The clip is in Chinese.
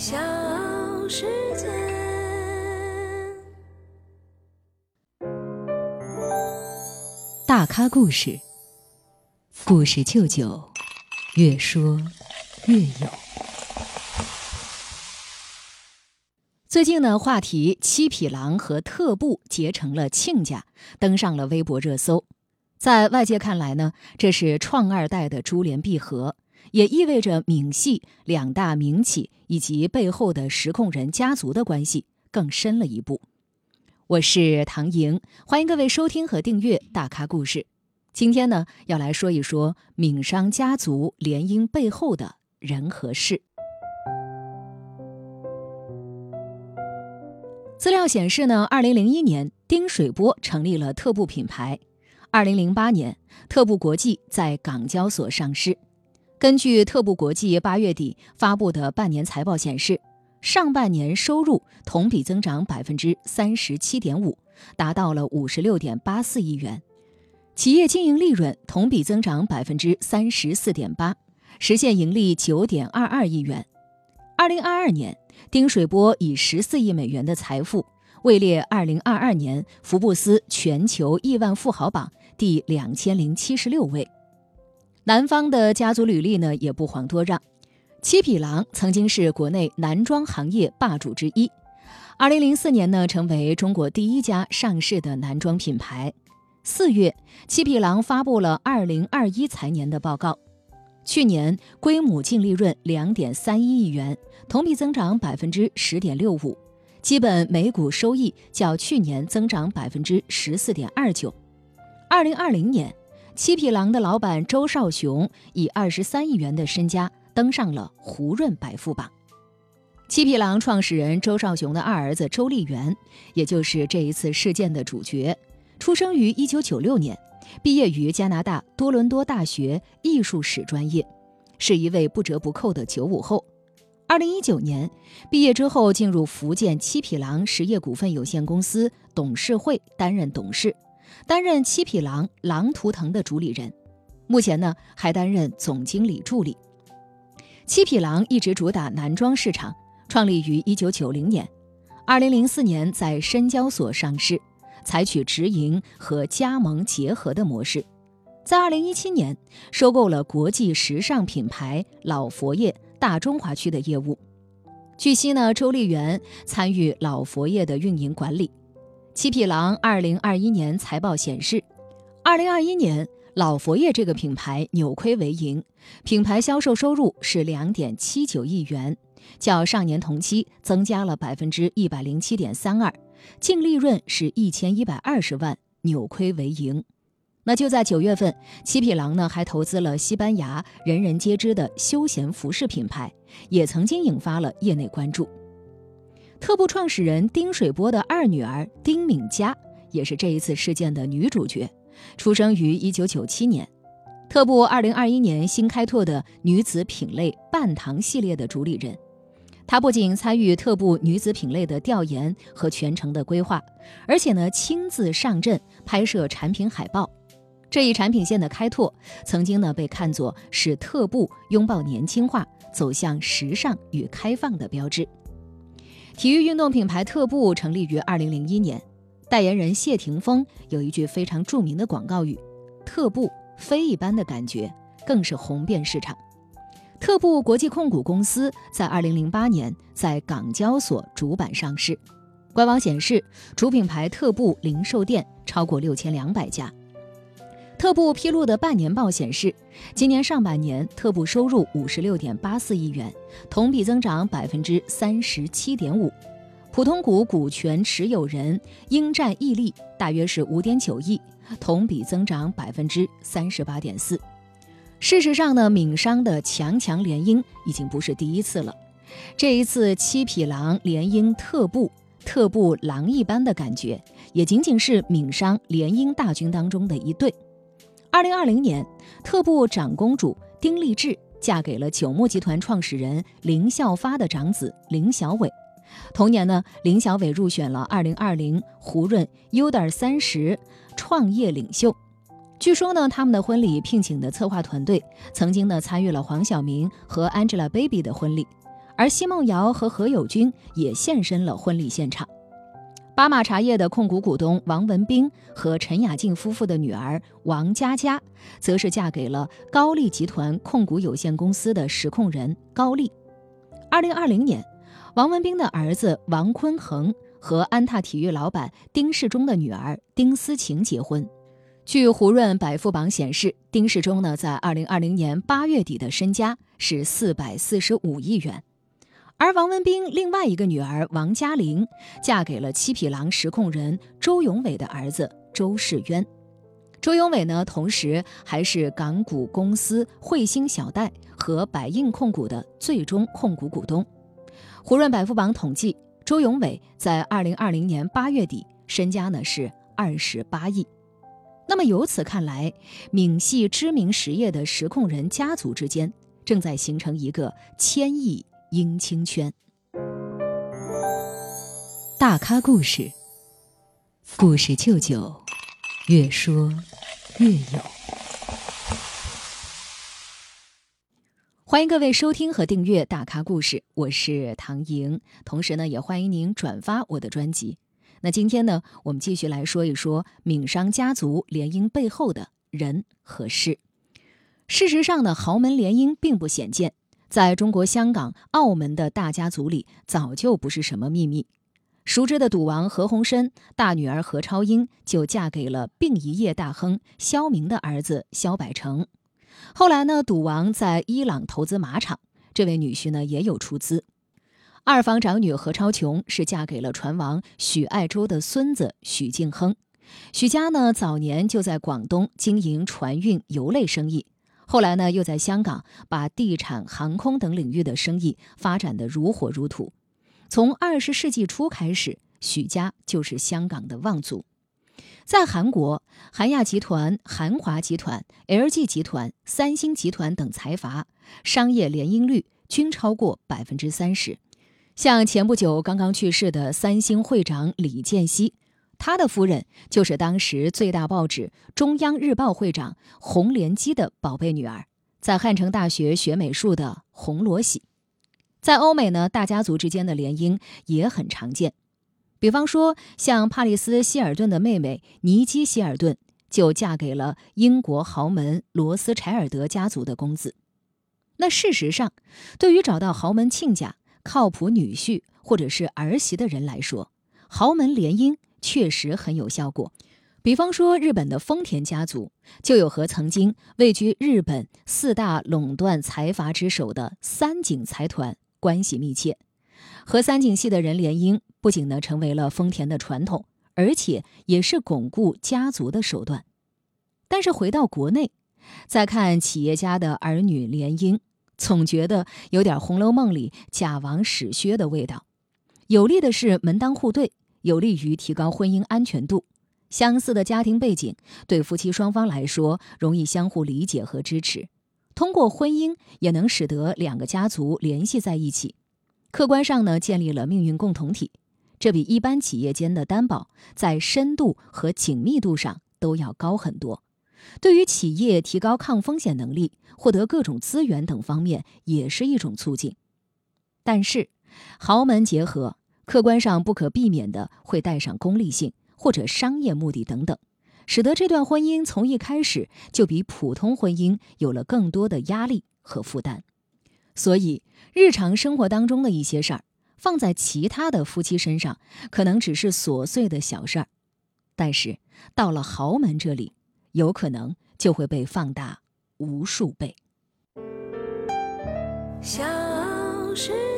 小世界。大咖故事，故事舅舅，越说越有。最近呢，话题七匹狼和特步结成了亲家，登上了微博热搜。在外界看来呢，这是创二代的珠联璧合，也意味着闽系两大名企以及背后的实控人家族的关系更深了一步。我是唐莹，欢迎各位收听和订阅《大咖故事》。今天呢，要来说一说闽商家族联姻背后的人和事。资料显示呢，二零零一年，丁水波成立了特步品牌。二零零八年，特步国际在港交所上市。根据特步国际八月底发布的半年财报显示，上半年收入同比增长百分之三十七点五，达到了五十六点八四亿元；企业经营利润同比增长百分之三十四点八，实现盈利九点二二亿元。二零二二年。丁水波以十四亿美元的财富位列二零二二年福布斯全球亿万富豪榜第两千零七十六位。男方的家族履历呢也不遑多让，七匹狼曾经是国内男装行业霸主之一，二零零四年呢成为中国第一家上市的男装品牌。四月，七匹狼发布了二零二一财年的报告。去年归母净利润两点三一亿元，同比增长百分之十点六五，基本每股收益较去年增长百分之十四点二九。二零二零年，七匹狼的老板周少雄以二十三亿元的身家登上了胡润百富榜。七匹狼创始人周少雄的二儿子周立元，也就是这一次事件的主角，出生于一九九六年。毕业于加拿大多伦多大学艺术史专业，是一位不折不扣的九五后。二零一九年毕业之后，进入福建七匹狼实业股份有限公司董事会担任董事，担任七匹狼狼图腾的主理人。目前呢，还担任总经理助理。七匹狼一直主打男装市场，创立于一九九零年，二零零四年在深交所上市。采取直营和加盟结合的模式，在二零一七年收购了国际时尚品牌老佛爷大中华区的业务。据悉呢，周丽媛参与老佛爷的运营管理。七匹狼二零二一年财报显示，二零二一年老佛爷这个品牌扭亏为盈，品牌销售收入是两点七九亿元，较上年同期增加了百分之一百零七点三二。净利润是一千一百二十万，扭亏为盈。那就在九月份，七匹狼呢还投资了西班牙人人皆知的休闲服饰品牌，也曾经引发了业内关注。特步创始人丁水波的二女儿丁敏佳也是这一次事件的女主角，出生于一九九七年，特步二零二一年新开拓的女子品类半糖系列的主理人。他不仅参与特步女子品类的调研和全程的规划，而且呢亲自上阵拍摄产品海报。这一产品线的开拓，曾经呢被看作是特步拥抱年轻化、走向时尚与开放的标志。体育运动品牌特步成立于二零零一年，代言人谢霆锋有一句非常著名的广告语：“特步非一般的感觉”，更是红遍市场。特步国际控股公司在二零零八年在港交所主板上市，官网显示主品牌特步零售店超过六千两百家。特步披露的半年报显示，今年上半年特步收入五十六点八四亿元，同比增长百分之三十七点五，普通股股权持有人应占溢利大约是五点九亿，同比增长百分之三十八点四。事实上呢，闽商的强强联姻已经不是第一次了。这一次七匹狼联姻特步，特步狼一般的感觉，也仅仅是闽商联姻大军当中的一对。二零二零年，特步长公主丁立志嫁给了九牧集团创始人林孝发的长子林小伟。同年呢，林小伟入选了二零二零胡润 U 点三十创业领袖。据说呢，他们的婚礼聘请的策划团队曾经呢参与了黄晓明和 Angelababy 的婚礼，而奚梦瑶和何猷君也现身了婚礼现场。巴马茶叶的控股股东王文斌和陈雅静夫妇的女儿王佳佳，则是嫁给了高丽集团控股有限公司的实控人高丽。二零二零年，王文斌的儿子王坤恒和安踏体育老板丁世忠的女儿丁思晴结婚。据胡润百富榜显示，丁世忠呢在二零二零年八月底的身家是四百四十五亿元。而王文斌另外一个女儿王嘉玲，嫁给了七匹狼实控人周永伟的儿子周世渊。周永伟呢，同时还是港股公司汇星小贷和百应控股的最终控股股东。胡润百富榜统计，周永伟在二零二零年八月底身家呢是二十八亿。那么由此看来，闽系知名实业的实控人家族之间正在形成一个千亿。姻亲圈，大咖故事，故事舅舅，越说越有。欢迎各位收听和订阅大咖故事，我是唐莹。同时呢，也欢迎您转发我的专辑。那今天呢，我们继续来说一说闽商家族联姻背后的人和事。事实上呢，豪门联姻并不鲜见。在中国香港、澳门的大家族里，早就不是什么秘密。熟知的赌王何鸿燊大女儿何超英就嫁给了殡仪业大亨肖明的儿子肖百成。后来呢，赌王在伊朗投资马场，这位女婿呢也有出资。二房长女何超琼是嫁给了船王许爱周的孙子许敬亨。许家呢早年就在广东经营船运油类生意。后来呢，又在香港把地产、航空等领域的生意发展的如火如荼。从二十世纪初开始，许家就是香港的望族。在韩国，韩亚集团、韩华集团、LG 集团、三星集团等财阀商业联姻率均超过百分之三十。像前不久刚刚去世的三星会长李健熙。他的夫人就是当时最大报纸《中央日报》会长洪连基的宝贝女儿，在汉城大学学美术的洪罗喜。在欧美呢，大家族之间的联姻也很常见。比方说，像帕里斯·希尔顿的妹妹尼基·希尔顿就嫁给了英国豪门罗斯柴尔德家族的公子。那事实上，对于找到豪门亲家、靠谱女婿或者是儿媳的人来说，豪门联姻。确实很有效果，比方说日本的丰田家族就有和曾经位居日本四大垄断财阀之首的三井财团关系密切，和三井系的人联姻，不仅呢成为了丰田的传统，而且也是巩固家族的手段。但是回到国内，再看企业家的儿女联姻，总觉得有点《红楼梦》里贾王史薛的味道。有利的是门当户对。有利于提高婚姻安全度，相似的家庭背景对夫妻双方来说容易相互理解和支持，通过婚姻也能使得两个家族联系在一起，客观上呢建立了命运共同体，这比一般企业间的担保在深度和紧密度上都要高很多，对于企业提高抗风险能力、获得各种资源等方面也是一种促进。但是，豪门结合。客观上不可避免的会带上功利性或者商业目的等等，使得这段婚姻从一开始就比普通婚姻有了更多的压力和负担。所以，日常生活当中的一些事儿，放在其他的夫妻身上可能只是琐碎的小事儿，但是到了豪门这里，有可能就会被放大无数倍。小世界。